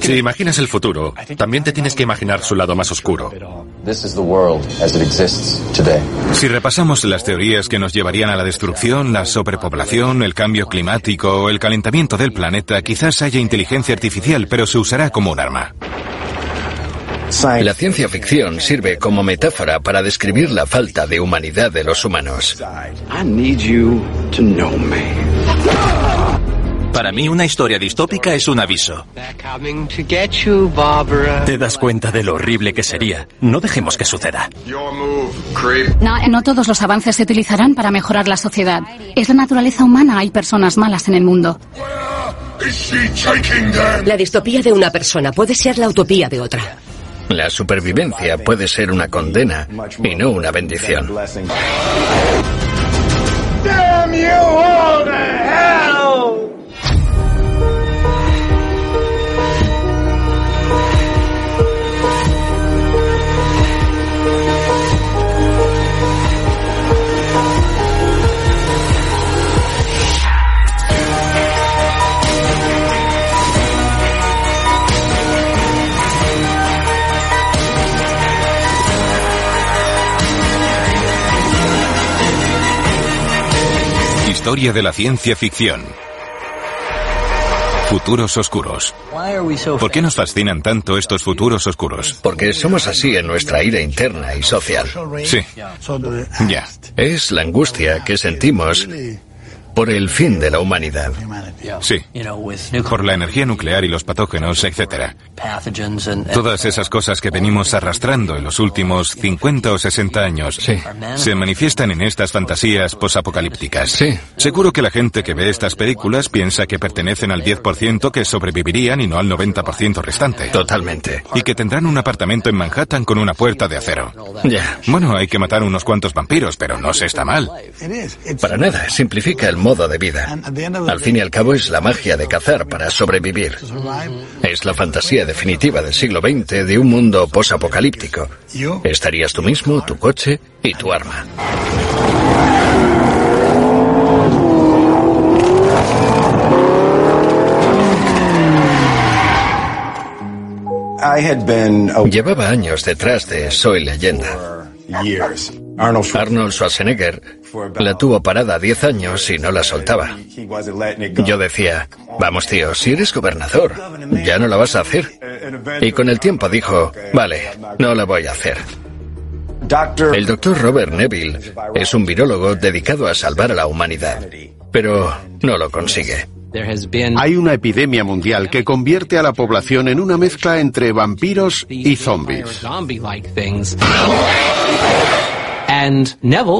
Si imaginas el futuro, también te tienes que imaginar su lado más oscuro. Si repasamos las teorías que nos llevarían a la destrucción, la sobrepoblación, el cambio climático o el calentamiento del planeta, quizás haya inteligencia artificial, pero se usará como un arma. La ciencia ficción sirve como metáfora para describir la falta de humanidad de los humanos. Para mí una historia distópica es un aviso. Te das cuenta de lo horrible que sería. No dejemos que suceda. No todos los avances se utilizarán para mejorar la sociedad. Es la naturaleza humana, hay personas malas en el mundo. La distopía de una persona puede ser la utopía de otra. La supervivencia puede ser una condena y no una bendición. Historia de la ciencia ficción. Futuros oscuros. ¿Por qué nos fascinan tanto estos futuros oscuros? Porque somos así en nuestra ira interna y social. Sí. Ya. Es la angustia que sentimos por el fin de la humanidad. Sí. Por la energía nuclear y los patógenos, etc. Todas esas cosas que venimos arrastrando en los últimos 50 o 60 años se manifiestan en estas fantasías posapocalípticas. Sí. Seguro que la gente que ve estas películas piensa que pertenecen al 10% que sobrevivirían y no al 90% restante. Totalmente. Y que tendrán un apartamento en Manhattan con una puerta de acero. Ya. Bueno, hay que matar unos cuantos vampiros, pero no se está mal. Para nada, simplifica el modo de vida. Al fin y al cabo es la magia de cazar para sobrevivir. Es la fantasía definitiva del siglo XX de un mundo posapocalíptico. Estarías tú mismo, tu coche y tu arma. Llevaba años detrás de Soy leyenda. Arnold Schwarzenegger la tuvo parada 10 años y no la soltaba. Yo decía, vamos tío, si eres gobernador, ya no la vas a hacer. Y con el tiempo dijo, vale, no la voy a hacer. El doctor Robert Neville es un virólogo dedicado a salvar a la humanidad, pero no lo consigue. Hay una epidemia mundial que convierte a la población en una mezcla entre vampiros y zombies.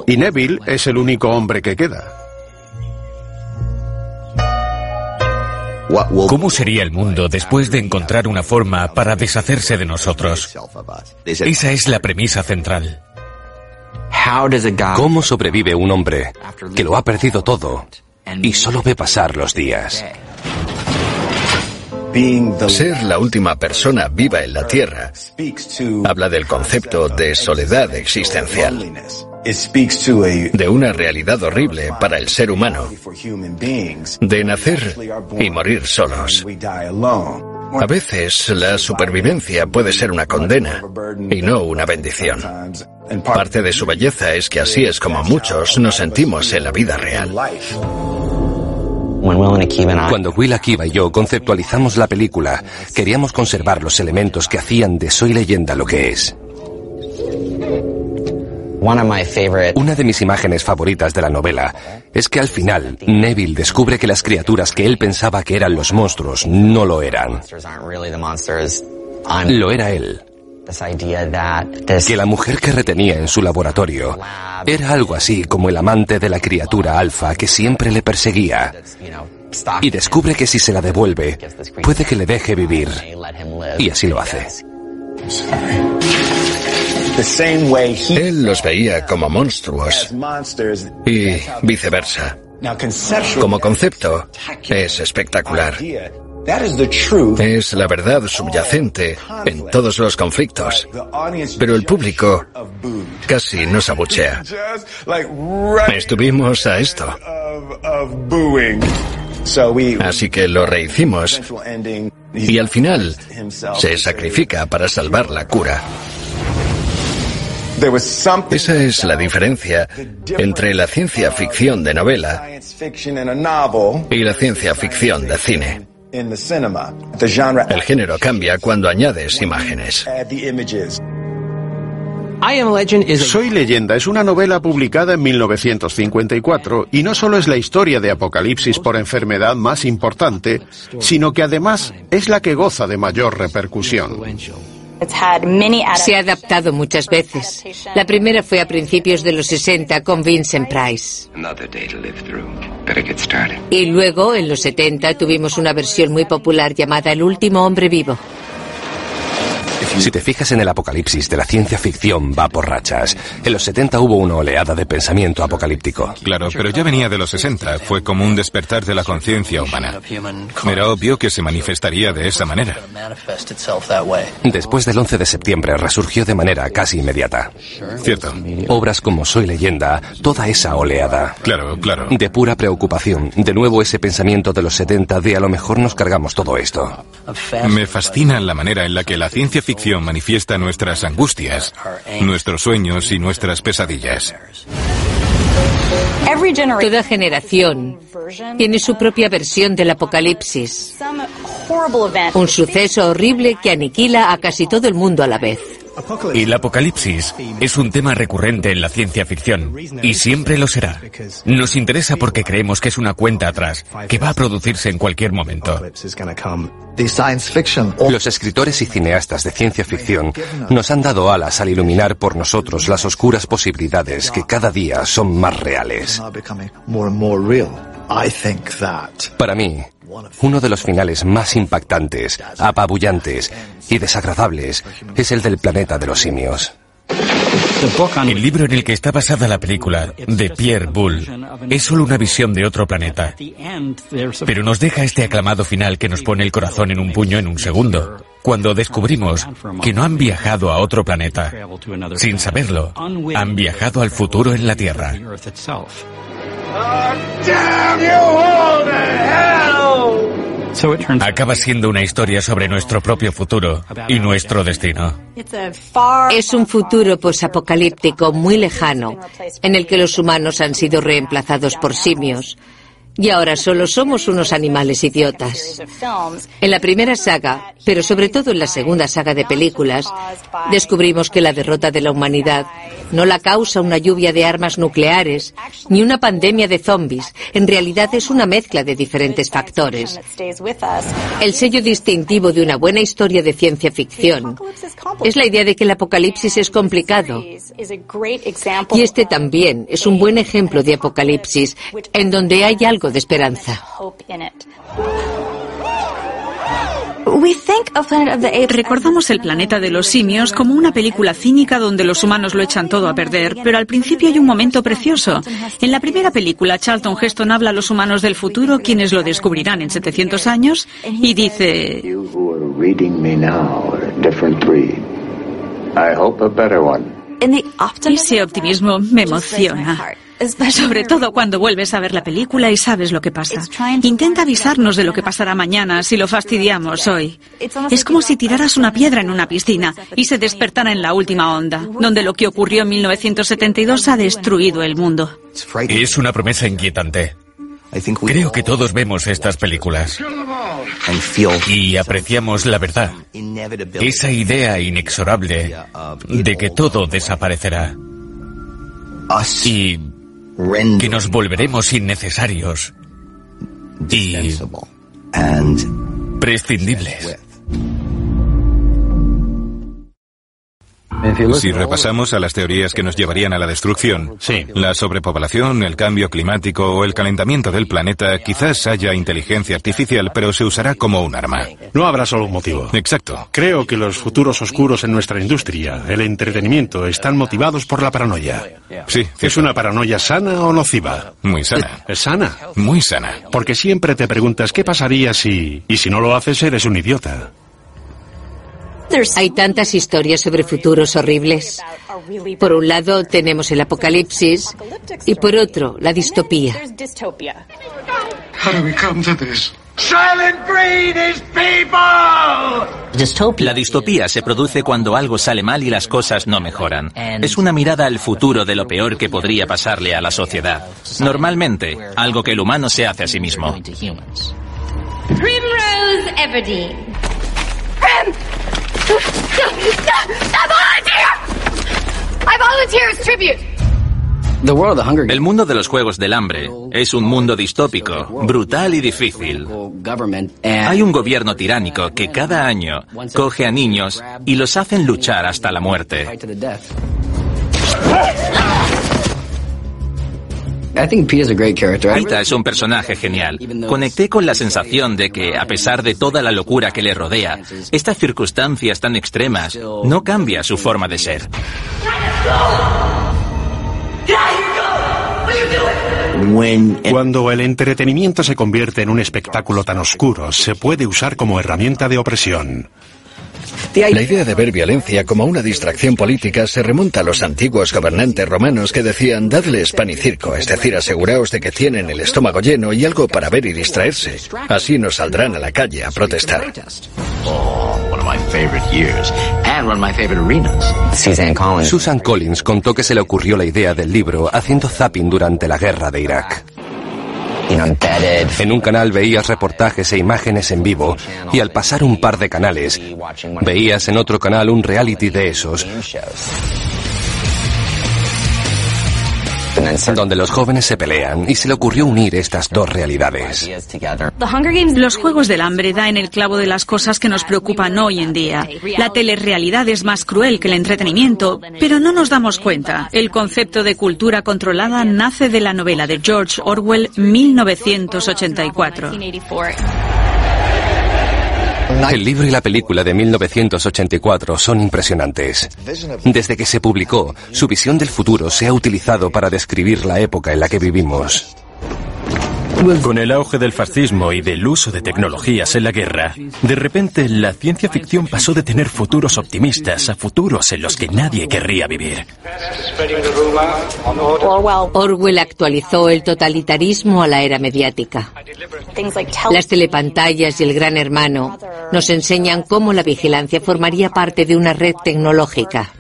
Y Neville es el único hombre que queda. ¿Cómo sería el mundo después de encontrar una forma para deshacerse de nosotros? Esa es la premisa central. ¿Cómo sobrevive un hombre que lo ha perdido todo y solo ve pasar los días? Ser la última persona viva en la Tierra habla del concepto de soledad existencial, de una realidad horrible para el ser humano, de nacer y morir solos. A veces la supervivencia puede ser una condena y no una bendición. Parte de su belleza es que así es como muchos nos sentimos en la vida real. Cuando Will Akiva y yo conceptualizamos la película, queríamos conservar los elementos que hacían de Soy leyenda lo que es. Una de mis imágenes favoritas de la novela es que al final Neville descubre que las criaturas que él pensaba que eran los monstruos no lo eran. Lo era él. Que la mujer que retenía en su laboratorio era algo así como el amante de la criatura alfa que siempre le perseguía. Y descubre que si se la devuelve, puede que le deje vivir. Y así lo hace. Él los veía como monstruos y viceversa. Como concepto, es espectacular. Es la verdad subyacente en todos los conflictos. Pero el público casi nos abuchea. Estuvimos a esto. Así que lo rehicimos y al final se sacrifica para salvar la cura. Esa es la diferencia entre la ciencia ficción de novela y la ciencia ficción de cine. El género cambia cuando añades imágenes. Soy leyenda es una novela publicada en 1954 y no solo es la historia de Apocalipsis por enfermedad más importante, sino que además es la que goza de mayor repercusión. Se ha adaptado muchas veces. La primera fue a principios de los 60 con Vincent Price. Y luego, en los 70, tuvimos una versión muy popular llamada El último hombre vivo. Si te fijas en el apocalipsis de la ciencia ficción, va por rachas. En los 70 hubo una oleada de pensamiento apocalíptico. Claro, pero ya venía de los 60. Fue como un despertar de la conciencia humana. Era obvio que se manifestaría de esa manera. Después del 11 de septiembre resurgió de manera casi inmediata. Cierto. Obras como Soy leyenda, toda esa oleada. Claro, claro. De pura preocupación. De nuevo ese pensamiento de los 70 de a lo mejor nos cargamos todo esto. Me fascina la manera en la que la ciencia ficción manifiesta nuestras angustias, nuestros sueños y nuestras pesadillas. Toda generación tiene su propia versión del apocalipsis. Un suceso horrible que aniquila a casi todo el mundo a la vez. Y el apocalipsis es un tema recurrente en la ciencia ficción y siempre lo será. Nos interesa porque creemos que es una cuenta atrás, que va a producirse en cualquier momento. Los escritores y cineastas de ciencia ficción nos han dado alas al iluminar por nosotros las oscuras posibilidades que cada día son más reales. Para mí, uno de los finales más impactantes, apabullantes y desagradables es el del planeta de los simios. El libro en el que está basada la película, de Pierre Boulle, es solo una visión de otro planeta. Pero nos deja este aclamado final que nos pone el corazón en un puño en un segundo, cuando descubrimos que no han viajado a otro planeta. Sin saberlo, han viajado al futuro en la Tierra. Acaba siendo una historia sobre nuestro propio futuro y nuestro destino. Es un futuro posapocalíptico muy lejano, en el que los humanos han sido reemplazados por simios, y ahora solo somos unos animales idiotas. En la primera saga, pero sobre todo en la segunda saga de películas, descubrimos que la derrota de la humanidad no la causa una lluvia de armas nucleares ni una pandemia de zombies. En realidad es una mezcla de diferentes factores. El sello distintivo de una buena historia de ciencia ficción es la idea de que el apocalipsis es complicado. Y este también es un buen ejemplo de apocalipsis en donde hay algo de esperanza. Recordamos el planeta de los simios como una película cínica donde los humanos lo echan todo a perder, pero al principio hay un momento precioso. En la primera película, Charlton Heston habla a los humanos del futuro, quienes lo descubrirán en 700 años, y dice... Ese optimismo me emociona. Sobre todo cuando vuelves a ver la película y sabes lo que pasa. Intenta avisarnos de lo que pasará mañana si lo fastidiamos hoy. Es como si tiraras una piedra en una piscina y se despertara en la última onda, donde lo que ocurrió en 1972 ha destruido el mundo. Es una promesa inquietante. Creo que todos vemos estas películas. y apreciamos la verdad, esa idea inexorable de que todo desaparecerá. Y que nos volveremos innecesarios y prescindibles. Si repasamos a las teorías que nos llevarían a la destrucción, la sobrepoblación, el cambio climático o el calentamiento del planeta, quizás haya inteligencia artificial, pero se usará como un arma. No habrá solo un motivo. Exacto. Creo que los futuros oscuros en nuestra industria, el entretenimiento, están motivados por la paranoia. Sí. ¿Es una paranoia sana o nociva? Muy sana. ¿Es sana? Muy sana. Porque siempre te preguntas qué pasaría si... Y si no lo haces, eres un idiota. Hay tantas historias sobre futuros horribles. Por un lado tenemos el apocalipsis y por otro la distopía. La distopía se produce cuando algo sale mal y las cosas no mejoran. Es una mirada al futuro de lo peor que podría pasarle a la sociedad. Normalmente, algo que el humano se hace a sí mismo. Primrose Everdeen. El mundo de los Juegos del Hambre es un mundo distópico, brutal y difícil. Hay un gobierno tiránico que cada año coge a niños y los hacen luchar hasta la muerte. Pita es un personaje genial. Conecté con la sensación de que, a pesar de toda la locura que le rodea, estas circunstancias tan extremas no cambia su forma de ser. Cuando el entretenimiento se convierte en un espectáculo tan oscuro, se puede usar como herramienta de opresión. La idea de ver violencia como una distracción política se remonta a los antiguos gobernantes romanos que decían dadles pan y circo, es decir, aseguraos de que tienen el estómago lleno y algo para ver y distraerse. Así no saldrán a la calle a protestar. Susan Collins contó que se le ocurrió la idea del libro haciendo zapping durante la guerra de Irak. En un canal veías reportajes e imágenes en vivo y al pasar un par de canales veías en otro canal un reality de esos donde los jóvenes se pelean y se le ocurrió unir estas dos realidades. Los Juegos del Hambre da en el clavo de las cosas que nos preocupan hoy en día. La telerrealidad es más cruel que el entretenimiento, pero no nos damos cuenta. El concepto de cultura controlada nace de la novela de George Orwell 1984. El libro y la película de 1984 son impresionantes. Desde que se publicó, su visión del futuro se ha utilizado para describir la época en la que vivimos. Con el auge del fascismo y del uso de tecnologías en la guerra, de repente la ciencia ficción pasó de tener futuros optimistas a futuros en los que nadie querría vivir. Orwell actualizó el totalitarismo a la era mediática. Las telepantallas y el gran hermano nos enseñan cómo la vigilancia formaría parte de una red tecnológica.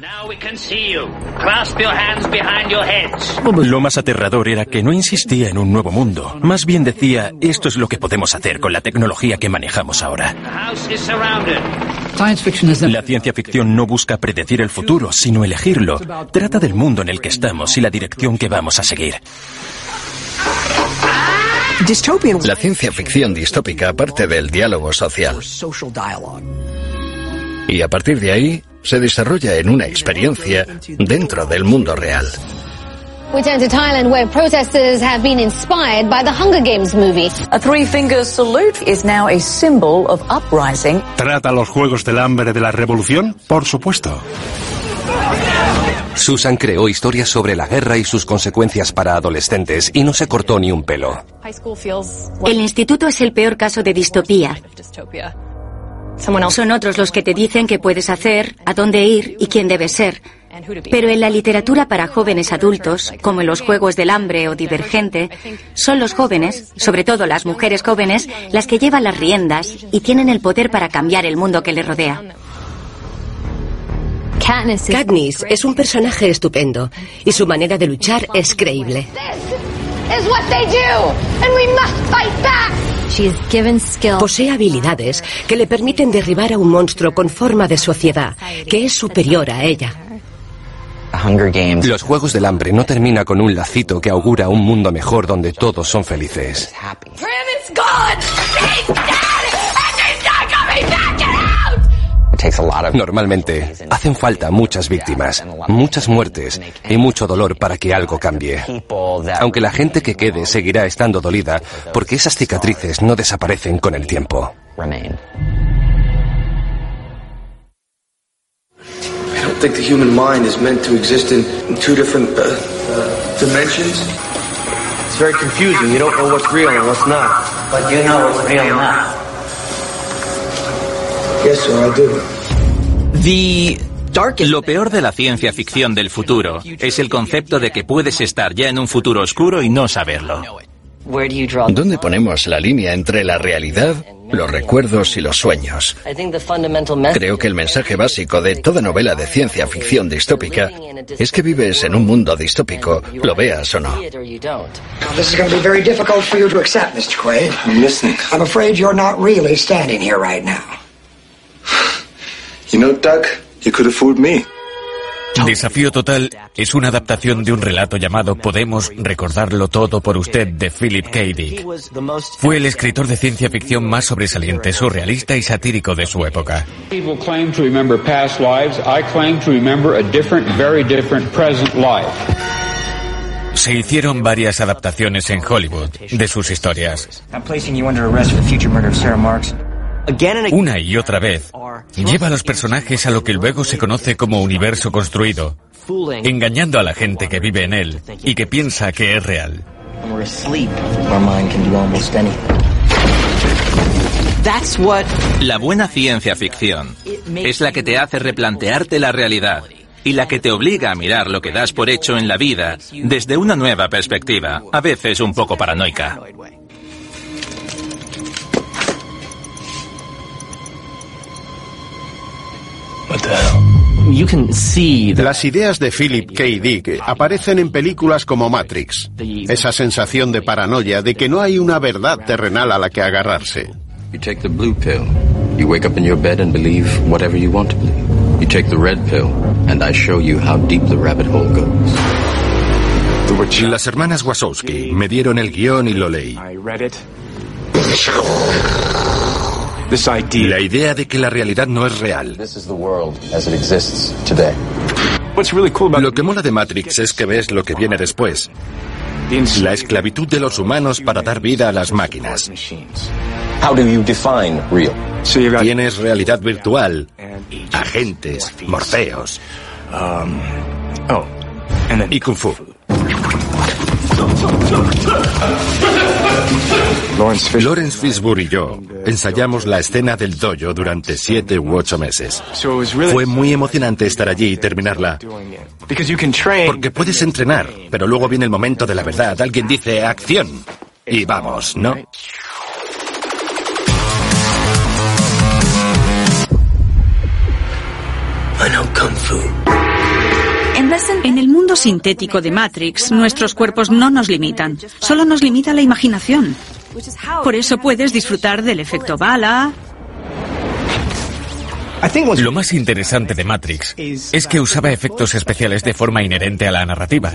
Lo más aterrador era que no insistía en un nuevo mundo, más bien decía, esto es lo que podemos hacer con la tecnología que manejamos ahora. La ciencia ficción no busca predecir el futuro, sino elegirlo. Trata del mundo en el que estamos y la dirección que vamos a seguir. La ciencia ficción distópica parte del diálogo social. Y a partir de ahí, se desarrolla en una experiencia dentro del mundo real. We turn to Thailand, where protesters have been inspired by the Hunger Games movie. A three fingers salute is now a symbol of uprising. ¿Trata los Juegos del Hambre de la Revolución? Por supuesto. Susan creó historias sobre la guerra y sus consecuencias para adolescentes y no se cortó ni un pelo. El instituto es el peor caso de distopía. Son otros los que te dicen qué puedes hacer, a dónde ir y quién debes ser. Pero en la literatura para jóvenes adultos, como en los Juegos del Hambre o Divergente, son los jóvenes, sobre todo las mujeres jóvenes, las que llevan las riendas y tienen el poder para cambiar el mundo que les rodea. Katniss es un personaje estupendo y su manera de luchar es creíble. Posee habilidades que le permiten derribar a un monstruo con forma de sociedad, que es superior a ella. Los Juegos del Hambre no termina con un lacito que augura un mundo mejor donde todos son felices. Normalmente hacen falta muchas víctimas, muchas muertes y mucho dolor para que algo cambie. Aunque la gente que quede seguirá estando dolida porque esas cicatrices no desaparecen con el tiempo. Don't think the human mind is meant to exist in, in two different uh, uh, dimensions. It's very confusing. You don't know what's real and what's not. But you know what's real now. Yes, sir, I do. The Lo peor de la ciencia ficción del futuro es el concepto de que puedes estar ya en un futuro oscuro y no saberlo. ¿Dónde ponemos la línea entre la realidad, los recuerdos y los sueños? Creo que el mensaje básico de toda novela de ciencia ficción distópica es que vives en un mundo distópico, lo veas o no. This is going to be very difficult for you to accept, Mr. Quaid. I'm listening. I'm afraid you're not really standing here right now. You know, Doug, you could have fooled me. Desafío Total es una adaptación de un relato llamado Podemos recordarlo todo por usted de Philip K. Dick. Fue el escritor de ciencia ficción más sobresaliente, surrealista y satírico de su época. Se hicieron varias adaptaciones en Hollywood de sus historias. Una y otra vez, lleva a los personajes a lo que luego se conoce como universo construido, engañando a la gente que vive en él y que piensa que es real. La buena ciencia ficción es la que te hace replantearte la realidad y la que te obliga a mirar lo que das por hecho en la vida desde una nueva perspectiva, a veces un poco paranoica. Las ideas de Philip K. Dick aparecen en películas como Matrix. Esa sensación de paranoia de que no hay una verdad terrenal a la que agarrarse. You take the blue pill. You wake up in your bed and believe whatever you want to believe. You take the red pill and I show you how deep the rabbit hole goes. Las hermanas Wasowski me dieron el guion y lo leí. La idea de que la realidad no es real. Lo que mola de Matrix es que ves lo que viene después. La esclavitud de los humanos para dar vida a las máquinas. Tienes realidad virtual, agentes, morfeos y kung fu. Lawrence Fishburne y yo ensayamos la escena del dojo durante siete u ocho meses. Fue muy emocionante estar allí y terminarla. Porque puedes entrenar, pero luego viene el momento de la verdad. Alguien dice acción. Y vamos, ¿no? Kung Fu. En el mundo sintético de Matrix, nuestros cuerpos no nos limitan, solo nos limita la imaginación. Por eso puedes disfrutar del efecto bala. Lo más interesante de Matrix es que usaba efectos especiales de forma inherente a la narrativa.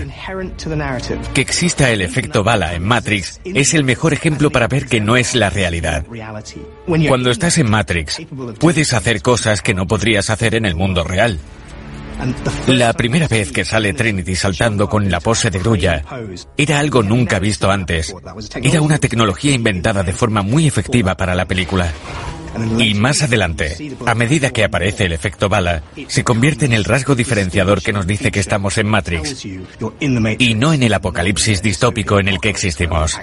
Que exista el efecto bala en Matrix es el mejor ejemplo para ver que no es la realidad. Cuando estás en Matrix, puedes hacer cosas que no podrías hacer en el mundo real. La primera vez que sale Trinity saltando con la pose de grulla era algo nunca visto antes. Era una tecnología inventada de forma muy efectiva para la película. Y más adelante, a medida que aparece el efecto bala, se convierte en el rasgo diferenciador que nos dice que estamos en Matrix y no en el apocalipsis distópico en el que existimos.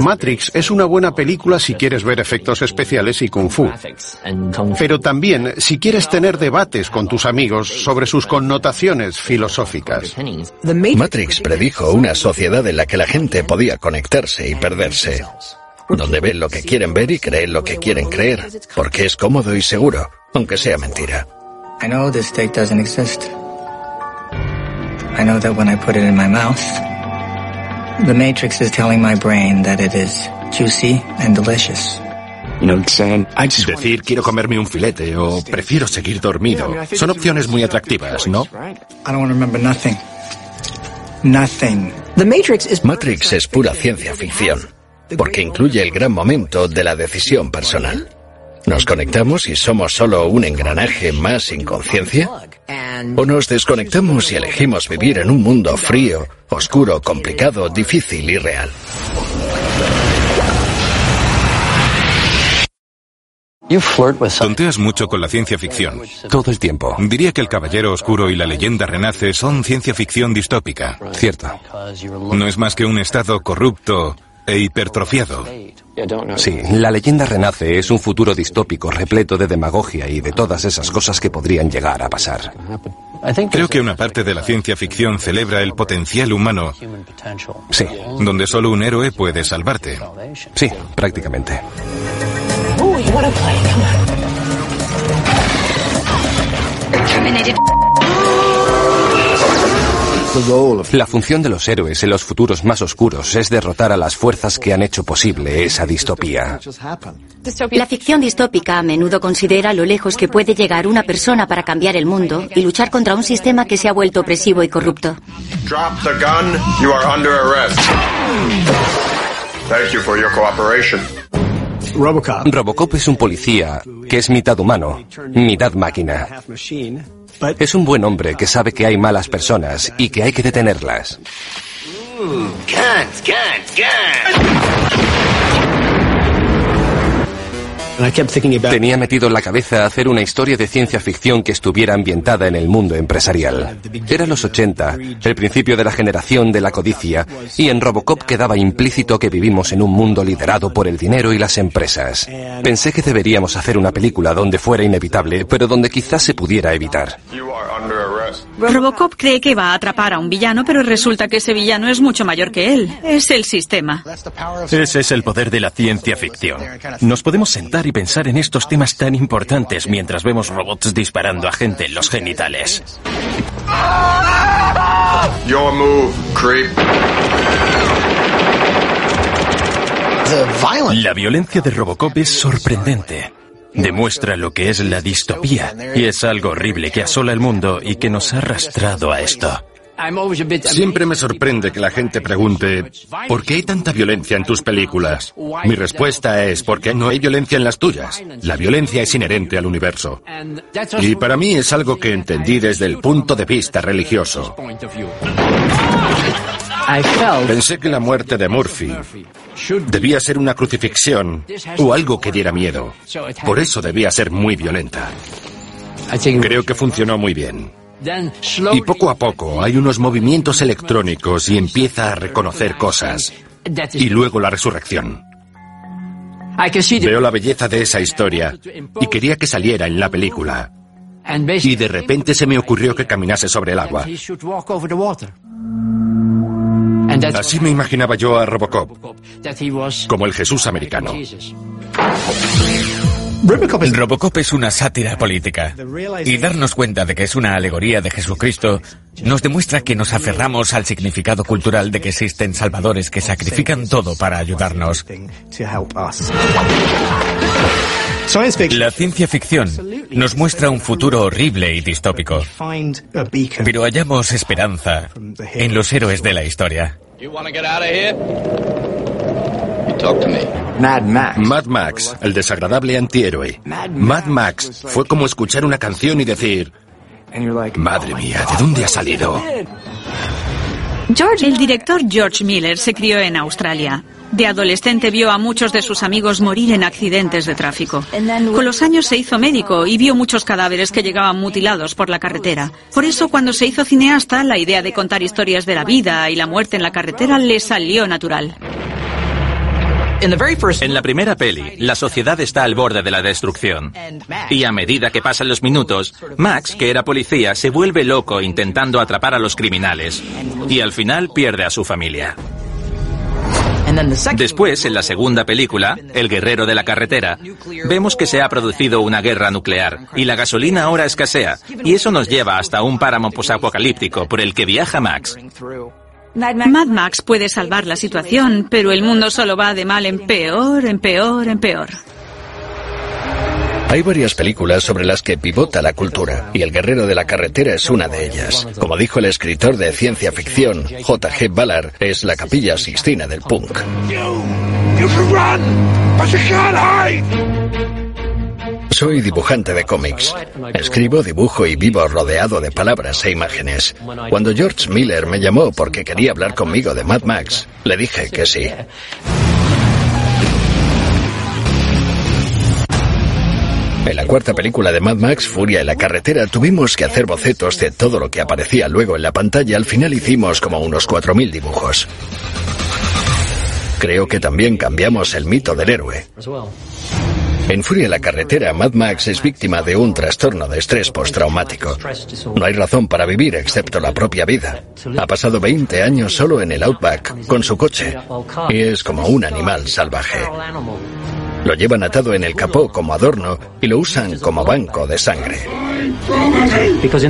Matrix es una buena película si quieres ver efectos especiales y kung fu. Pero también si quieres tener debates con tus amigos sobre sus connotaciones filosóficas. Matrix predijo una sociedad en la que la gente podía conectarse y perderse. Donde ven lo que quieren ver y creen lo que quieren creer. Porque es cómodo y seguro, aunque sea mentira. I know this doesn't exist. I know that when I put it in my mouth, The Matrix is telling my brain that it is juicy and delicious. Decir quiero comerme un filete o prefiero seguir dormido son opciones muy atractivas, ¿no? Matrix es pura ciencia ficción, porque incluye el gran momento de la decisión personal. ¿Nos conectamos y somos solo un engranaje más sin conciencia? ¿O nos desconectamos y elegimos vivir en un mundo frío, oscuro, complicado, difícil y real? Tonteas mucho con la ciencia ficción. Todo el tiempo. Diría que El Caballero Oscuro y la leyenda renace son ciencia ficción distópica. Cierto. No es más que un estado corrupto e hipertrofiado. Sí, la leyenda renace es un futuro distópico repleto de demagogia y de todas esas cosas que podrían llegar a pasar. Creo que una parte de la ciencia ficción celebra el potencial humano. Sí. Donde solo un héroe puede salvarte. Sí, prácticamente. La función de los héroes en los futuros más oscuros es derrotar a las fuerzas que han hecho posible esa distopía. La ficción distópica a menudo considera lo lejos que puede llegar una persona para cambiar el mundo y luchar contra un sistema que se ha vuelto opresivo y corrupto. Drop the gun. You are under arrest. Thank you for your cooperation. Robocop es un policía que es mitad humano, mitad máquina. Es un buen hombre que sabe que hay malas personas y que hay que detenerlas. Tenía metido en la cabeza hacer una historia de ciencia ficción que estuviera ambientada en el mundo empresarial. Era los 80, el principio de la generación de la codicia, y en Robocop quedaba implícito que vivimos en un mundo liderado por el dinero y las empresas. Pensé que deberíamos hacer una película donde fuera inevitable, pero donde quizás se pudiera evitar. Robocop cree que va a atrapar a un villano, pero resulta que ese villano es mucho mayor que él. Es el sistema. Ese es el poder de la ciencia ficción. Nos podemos sentar y pensar en estos temas tan importantes mientras vemos robots disparando a gente en los genitales. Your move, creep. La violencia de Robocop es sorprendente. Demuestra lo que es la distopía y es algo horrible que asola el mundo y que nos ha arrastrado a esto. Siempre me sorprende que la gente pregunte, ¿por qué hay tanta violencia en tus películas? Mi respuesta es, porque no hay violencia en las tuyas. La violencia es inherente al universo. Y para mí es algo que entendí desde el punto de vista religioso. Pensé que la muerte de Murphy debía ser una crucifixión o algo que diera miedo. Por eso debía ser muy violenta. Creo que funcionó muy bien. Y poco a poco hay unos movimientos electrónicos y empieza a reconocer cosas. Y luego la resurrección. Veo la belleza de esa historia y quería que saliera en la película. Y de repente se me ocurrió que caminase sobre el agua. Así me imaginaba yo a Robocop, como el Jesús americano. Robocop es una sátira política. Y darnos cuenta de que es una alegoría de Jesucristo nos demuestra que nos aferramos al significado cultural de que existen salvadores que sacrifican todo para ayudarnos. La ciencia ficción nos muestra un futuro horrible y distópico. Pero hallamos esperanza en los héroes de la historia. Mad Max, el desagradable antihéroe. Mad Max fue como escuchar una canción y decir, madre mía, ¿de dónde ha salido? El director George Miller se crió en Australia. De adolescente vio a muchos de sus amigos morir en accidentes de tráfico. Con los años se hizo médico y vio muchos cadáveres que llegaban mutilados por la carretera. Por eso cuando se hizo cineasta, la idea de contar historias de la vida y la muerte en la carretera le salió natural. En la primera peli, la sociedad está al borde de la destrucción. Y a medida que pasan los minutos, Max, que era policía, se vuelve loco intentando atrapar a los criminales. Y al final pierde a su familia. Después, en la segunda película, El guerrero de la carretera, vemos que se ha producido una guerra nuclear y la gasolina ahora escasea, y eso nos lleva hasta un páramo posapocalíptico por el que viaja Max. Mad Max puede salvar la situación, pero el mundo solo va de mal en peor, en peor, en peor. Hay varias películas sobre las que pivota la cultura, y El Guerrero de la Carretera es una de ellas. Como dijo el escritor de ciencia ficción, J.G. Ballard, es la capilla Sixtina del punk. Soy dibujante de cómics. Escribo, dibujo y vivo rodeado de palabras e imágenes. Cuando George Miller me llamó porque quería hablar conmigo de Mad Max, le dije que sí. En la cuarta película de Mad Max, Furia en la carretera, tuvimos que hacer bocetos de todo lo que aparecía luego en la pantalla. Al final hicimos como unos 4.000 dibujos. creo que también cambiamos el mito del héroe. En Furia en la carretera, Mad Max es víctima de un trastorno de estrés postraumático. No hay razón para vivir excepto la propia vida. Ha pasado 20 años solo en el Outback con su coche y es como un animal salvaje. Lo llevan atado en el capó como adorno y lo usan como banco de sangre.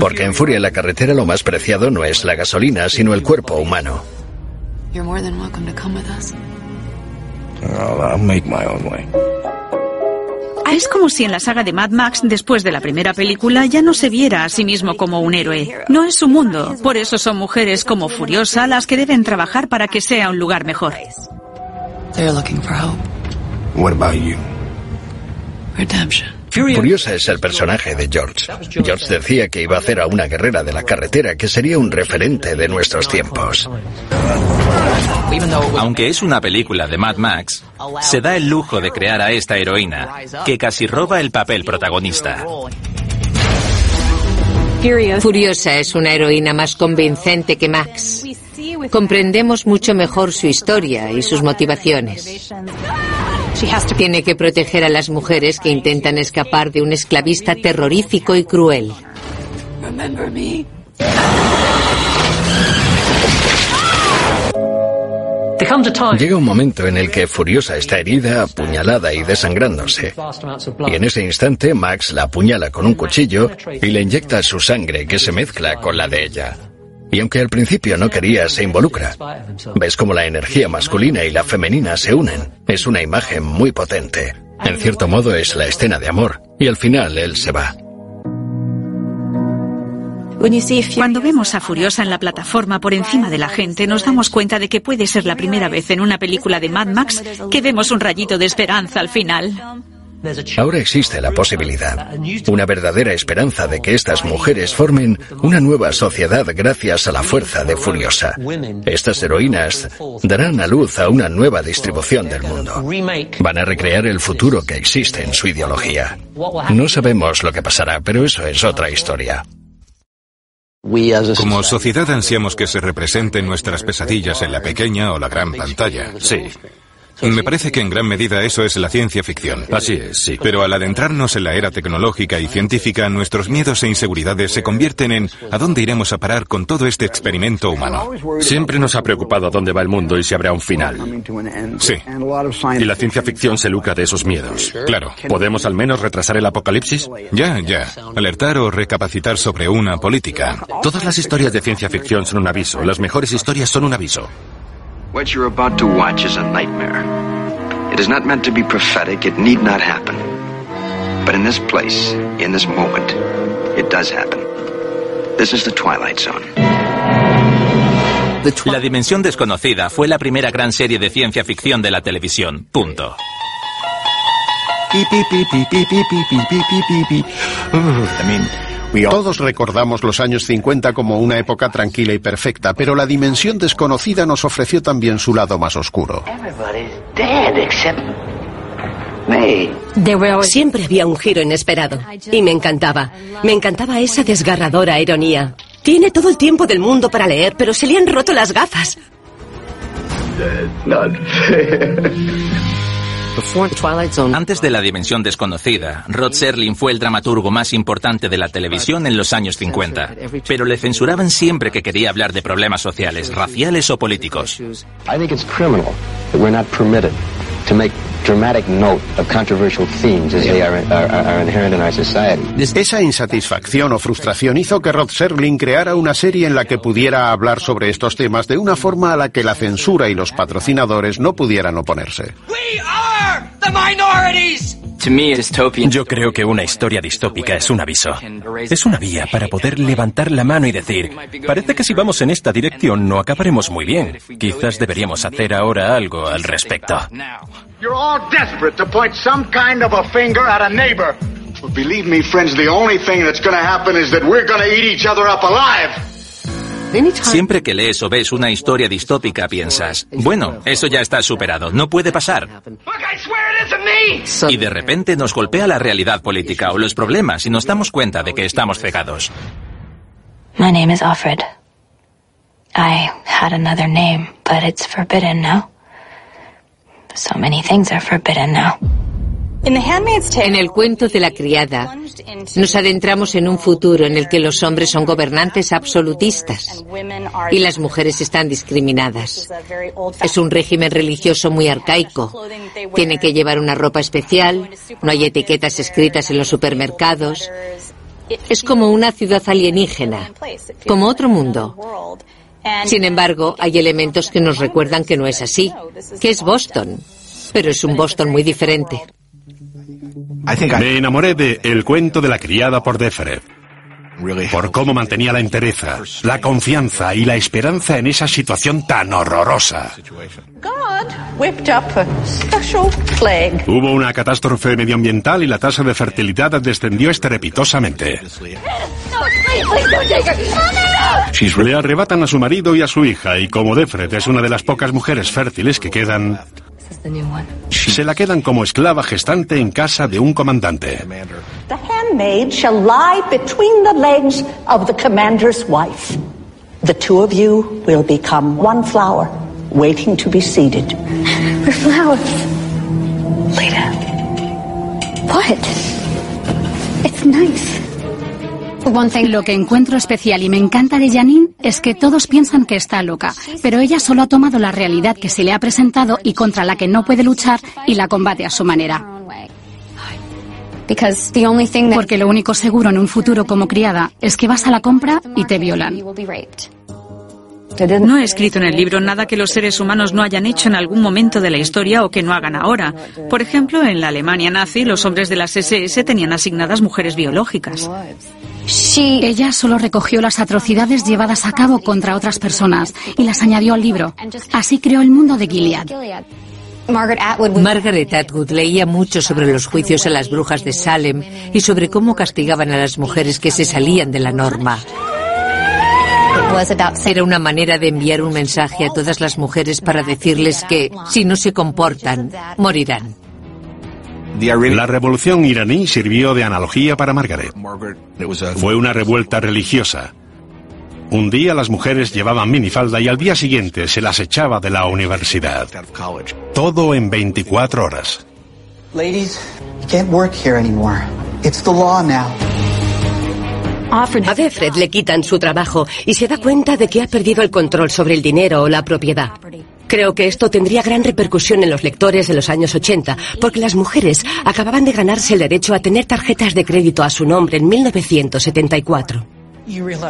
Porque en Furia en la carretera lo más preciado no es la gasolina, sino el cuerpo humano. Es como si en la saga de Mad Max, después de la primera película, ya no se viera a sí mismo como un héroe. No es su mundo. Por eso son mujeres como Furiosa las que deben trabajar para que sea un lugar mejor. Furiosa es el personaje de George. George decía que iba a hacer a una guerrera de la carretera que sería un referente de nuestros tiempos. Aunque es una película de Mad Max, se da el lujo de crear a esta heroína, que casi roba el papel protagonista. Furiosa es una heroína más convincente que Max. Comprendemos mucho mejor su historia y sus motivaciones. Tiene que proteger a las mujeres que intentan escapar de un esclavista terrorífico y cruel. Llega un momento en el que Furiosa está herida, apuñalada y desangrándose. Y en ese instante Max la apuñala con un cuchillo y le inyecta su sangre que se mezcla con la de ella. Y aunque al principio no quería, se involucra. Ves cómo la energía masculina y la femenina se unen. Es una imagen muy potente. En cierto modo es la escena de amor. Y al final él se va. Cuando vemos a Furiosa en la plataforma por encima de la gente, nos damos cuenta de que puede ser la primera vez en una película de Mad Max que vemos un rayito de esperanza al final. Ahora existe la posibilidad, una verdadera esperanza de que estas mujeres formen una nueva sociedad gracias a la fuerza de Furiosa. Estas heroínas darán a luz a una nueva distribución del mundo. Van a recrear el futuro que existe en su ideología. No sabemos lo que pasará, pero eso es otra historia. Como sociedad ansiamos que se representen nuestras pesadillas en la pequeña o la gran pantalla. Sí. Me parece que en gran medida eso es la ciencia ficción. Así es, sí. Pero al adentrarnos en la era tecnológica y científica, nuestros miedos e inseguridades se convierten en ¿a dónde iremos a parar con todo este experimento humano? Siempre nos ha preocupado a dónde va el mundo y si habrá un final. Sí. Y la ciencia ficción se lucra de esos miedos. Claro. ¿Podemos al menos retrasar el apocalipsis? Ya, ya. Alertar o recapacitar sobre una política. Todas las historias de ciencia ficción son un aviso. Las mejores historias son un aviso. What you're about to watch is a nightmare. It is not meant to be prophetic, it need not happen. But in this place, in this moment, it does happen. This is the Twilight Zone. La Dimensión Desconocida fue la primera gran serie de ciencia ficción de la televisión. Punto. Todos recordamos los años 50 como una época tranquila y perfecta, pero la dimensión desconocida nos ofreció también su lado más oscuro. Siempre había un giro inesperado y me encantaba. Me encantaba esa desgarradora ironía. Tiene todo el tiempo del mundo para leer, pero se le han roto las gafas. Antes de la dimensión desconocida, Rod Serling fue el dramaturgo más importante de la televisión en los años 50, pero le censuraban siempre que quería hablar de problemas sociales, raciales o políticos. Esa insatisfacción o frustración hizo que Rod Serling creara una serie en la que pudiera hablar sobre estos temas de una forma a la que la censura y los patrocinadores no pudieran oponerse. Yo creo que una historia distópica es un aviso. Es una vía para poder levantar la mano y decir, parece que si vamos en esta dirección no acabaremos muy bien. Quizás deberíamos hacer ahora algo al respecto. You're all desperate to point some kind of a finger at a neighbor. But believe me, friends, the only thing that's going to happen is that we're going to eat each other up alive. Siempre que lees o ves una historia distópica piensas, bueno, eso ya está superado, no puede pasar. Y de repente nos golpea la realidad política o los problemas y nos damos cuenta de que estamos cegados. My name is Alfred. I had another name, but it's forbidden now. So many things are forbidden now. En el cuento de la criada, nos adentramos en un futuro en el que los hombres son gobernantes absolutistas y las mujeres están discriminadas. Es un régimen religioso muy arcaico. Tienen que llevar una ropa especial, no hay etiquetas escritas en los supermercados. Es como una ciudad alienígena, como otro mundo. Sin embargo, hay elementos que nos recuerdan que no es así, que es Boston, pero es un Boston muy diferente. Me enamoré de El cuento de la criada por Defred. Por cómo mantenía la entereza, la confianza y la esperanza en esa situación tan horrorosa. Hubo una catástrofe medioambiental y la tasa de fertilidad descendió estrepitosamente. Le arrebatan a su marido y a su hija y como Defred es una de las pocas mujeres fértiles que quedan, se la quedan como esclava gestante en casa de un comandante. The handmaid shall lie between the legs of the commander's wife. The two of you will become one flower, waiting to be seeded. We're flowers. Leda. What? It's nice. Lo que encuentro especial y me encanta de Janine es que todos piensan que está loca, pero ella solo ha tomado la realidad que se le ha presentado y contra la que no puede luchar y la combate a su manera. Porque lo único seguro en un futuro como criada es que vas a la compra y te violan. No he escrito en el libro nada que los seres humanos no hayan hecho en algún momento de la historia o que no hagan ahora. Por ejemplo, en la Alemania nazi, los hombres de las SS tenían asignadas mujeres biológicas. Ella solo recogió las atrocidades llevadas a cabo contra otras personas y las añadió al libro. Así creó el mundo de Gilead. Margaret Atwood leía mucho sobre los juicios a las brujas de Salem y sobre cómo castigaban a las mujeres que se salían de la norma. Era una manera de enviar un mensaje a todas las mujeres para decirles que, si no se comportan, morirán. La revolución iraní sirvió de analogía para Margaret. Fue una revuelta religiosa. Un día las mujeres llevaban minifalda y al día siguiente se las echaba de la universidad. Todo en 24 horas. A Defred le quitan su trabajo y se da cuenta de que ha perdido el control sobre el dinero o la propiedad. Creo que esto tendría gran repercusión en los lectores de los años 80, porque las mujeres acababan de ganarse el derecho a tener tarjetas de crédito a su nombre en 1974.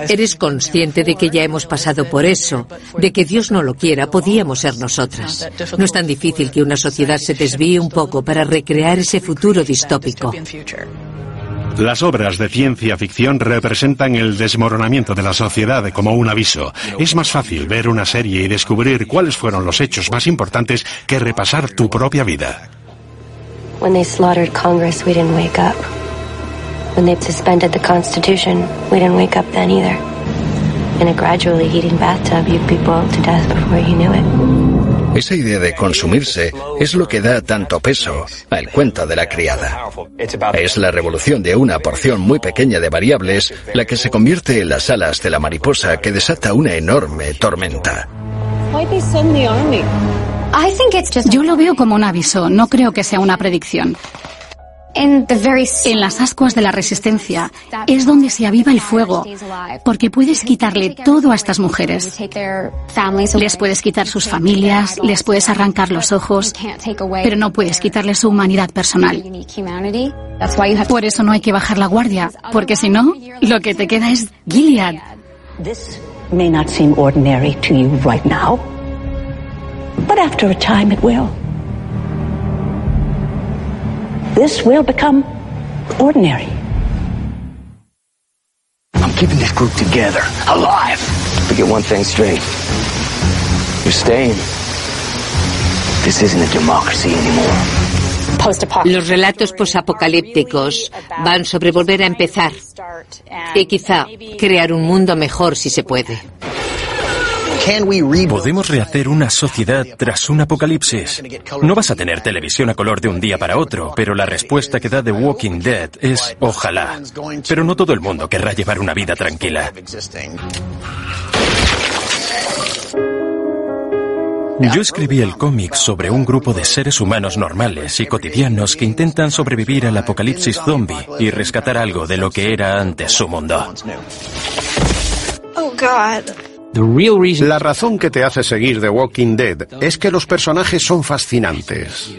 Eres consciente de que ya hemos pasado por eso, de que Dios no lo quiera, podíamos ser nosotras. No es tan difícil que una sociedad se desvíe un poco para recrear ese futuro distópico. Las obras de ciencia ficción representan el desmoronamiento de la sociedad como un aviso. Es más fácil ver una serie y descubrir cuáles fueron los hechos más importantes que repasar tu propia vida. When they slaughtered Congress, we didn't wake up. When they suspended the Constitution, we didn't wake up then either. In a gradually heating bathtub, you'd be boiled to death before you knew it. Esa idea de consumirse es lo que da tanto peso al cuento de la criada. Es la revolución de una porción muy pequeña de variables la que se convierte en las alas de la mariposa que desata una enorme tormenta. Yo lo veo como un aviso, no creo que sea una predicción. En las ascuas de la resistencia es donde se aviva el fuego, porque puedes quitarle todo a estas mujeres. Les puedes quitar sus familias, les puedes arrancar los ojos, pero no puedes quitarle su humanidad personal. Por eso no hay que bajar la guardia, porque si no, lo que te queda es Gilead. may not seem ordinary to you right now, but after a time it will. This will become ordinary. I'm keeping this group together, alive. But get one thing straight. You're staying. This isn't a democracy anymore. Los relatos posapocalípticos van sobre volver a empezar y quizá crear un mundo mejor si se puede. ¿Podemos rehacer una sociedad tras un apocalipsis? No vas a tener televisión a color de un día para otro, pero la respuesta que da The Walking Dead es ojalá. Pero no todo el mundo querrá llevar una vida tranquila. Yo escribí el cómic sobre un grupo de seres humanos normales y cotidianos que intentan sobrevivir al apocalipsis zombie y rescatar algo de lo que era antes su mundo. Oh, God. La razón que te hace seguir The Walking Dead es que los personajes son fascinantes.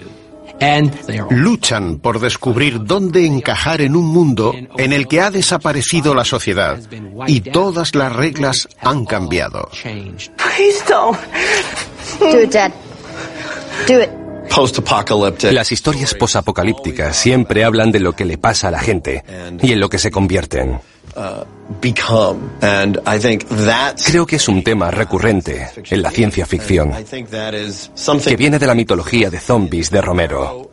Luchan por descubrir dónde encajar en un mundo en el que ha desaparecido la sociedad y todas las reglas han cambiado. Las historias posapocalípticas siempre hablan de lo que le pasa a la gente y en lo que se convierten. Uh, Creo que es un tema recurrente en la ciencia ficción, que viene de la mitología de zombies de Romero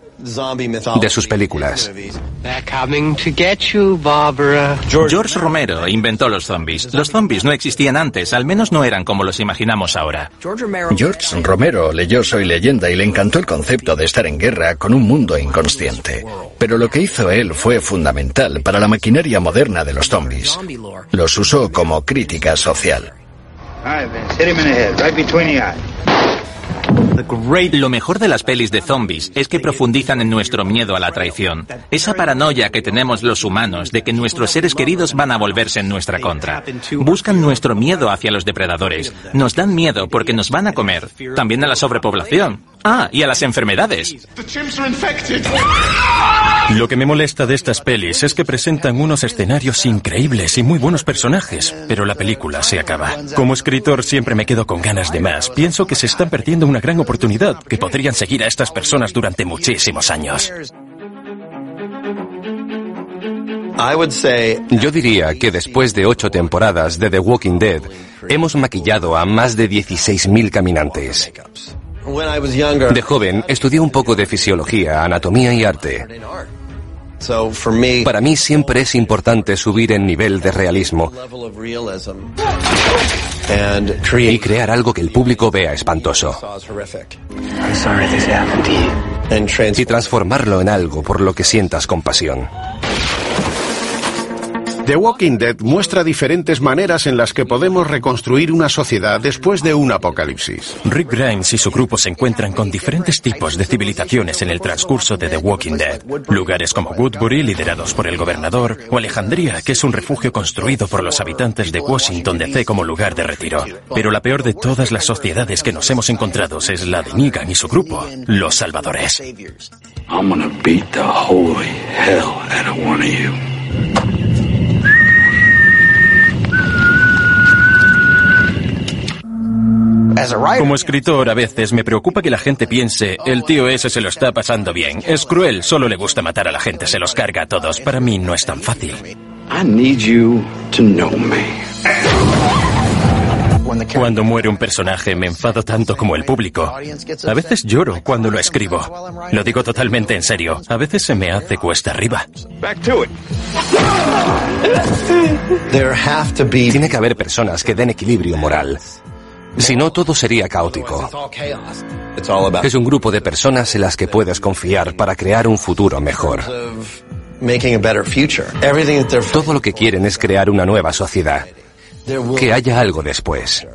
de sus películas. George Romero inventó los zombies. Los zombies no existían antes, al menos no eran como los imaginamos ahora. George Romero leyó Soy leyenda y le encantó el concepto de estar en guerra con un mundo inconsciente. Pero lo que hizo él fue fundamental para la maquinaria moderna de los zombies. Los usó como crítica social. Lo mejor de las pelis de zombies es que profundizan en nuestro miedo a la traición. Esa paranoia que tenemos los humanos de que nuestros seres queridos van a volverse en nuestra contra. Buscan nuestro miedo hacia los depredadores. Nos dan miedo porque nos van a comer. También a la sobrepoblación. Ah, y a las enfermedades. Lo que me molesta de estas pelis es que presentan unos escenarios increíbles y muy buenos personajes, pero la película se acaba. Como escritor siempre me quedo con ganas de más. Pienso que se están perdiendo una gran oportunidad, que podrían seguir a estas personas durante muchísimos años. Yo diría que después de ocho temporadas de The Walking Dead, hemos maquillado a más de 16.000 caminantes. De joven estudié un poco de fisiología, anatomía y arte. Para mí siempre es importante subir en nivel de realismo y crear algo que el público vea espantoso. Y transformarlo en algo por lo que sientas compasión. The Walking Dead muestra diferentes maneras en las que podemos reconstruir una sociedad después de un apocalipsis. Rick Grimes y su grupo se encuentran con diferentes tipos de civilizaciones en el transcurso de The Walking Dead. Lugares como Woodbury, liderados por el gobernador, o Alejandría, que es un refugio construido por los habitantes de Washington DC como lugar de retiro. Pero la peor de todas las sociedades que nos hemos encontrado es la de Negan y su grupo, los salvadores. Como escritor, a veces me preocupa que la gente piense, el tío ese se lo está pasando bien. Es cruel, solo le gusta matar a la gente, se los carga a todos. Para mí no es tan fácil. Cuando muere un personaje me enfado tanto como el público. A veces lloro cuando lo escribo. Lo digo totalmente en serio. A veces se me hace cuesta arriba. Tiene que haber personas que den equilibrio moral. Si no, todo sería caótico. Es un grupo de personas en las que puedes confiar para crear un futuro mejor. Todo lo que quieren es crear una nueva sociedad. Que haya algo después.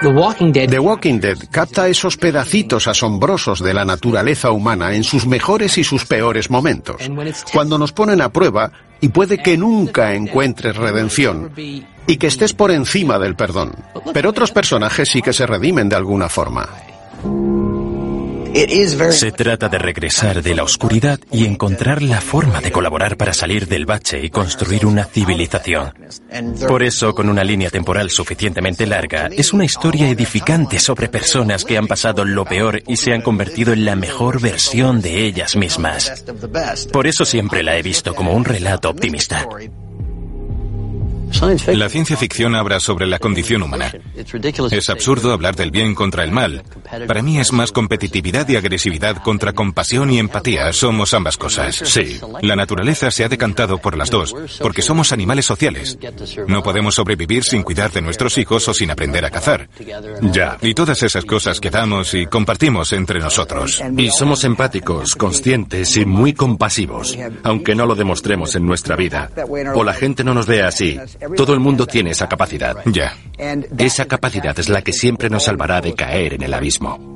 The Walking, Dead. capta esos pedacitos asombrosos de la naturaleza humana en sus mejores y sus peores momentos, cuando nos ponen a prueba y puede que nunca encuentres redención y que estés por encima del perdón. Pero otros personajes sí que se redimen de alguna forma. Se trata de regresar de la oscuridad y encontrar la forma de colaborar para salir del bache y construir una civilización. Por eso, con una línea temporal suficientemente larga, es una historia edificante sobre personas que han pasado lo peor y se han convertido en la mejor versión de ellas mismas. Por eso siempre la he visto como un relato optimista. La ciencia ficción habla sobre la condición humana. Es absurdo hablar del bien contra el mal. Para mí es más competitividad y agresividad contra compasión y empatía. Somos ambas cosas. Sí. La naturaleza se ha decantado por las dos, porque somos animales sociales. No podemos sobrevivir sin cuidar de nuestros hijos o sin aprender a cazar. Ya. Y todas esas cosas que damos y compartimos entre nosotros. Y somos empáticos, conscientes y muy compasivos, aunque no lo demostremos en nuestra vida. O la gente no nos vea así. Todo el mundo tiene esa capacidad. Ya. Esa capacidad es la que siempre nos salvará de caer en el abismo.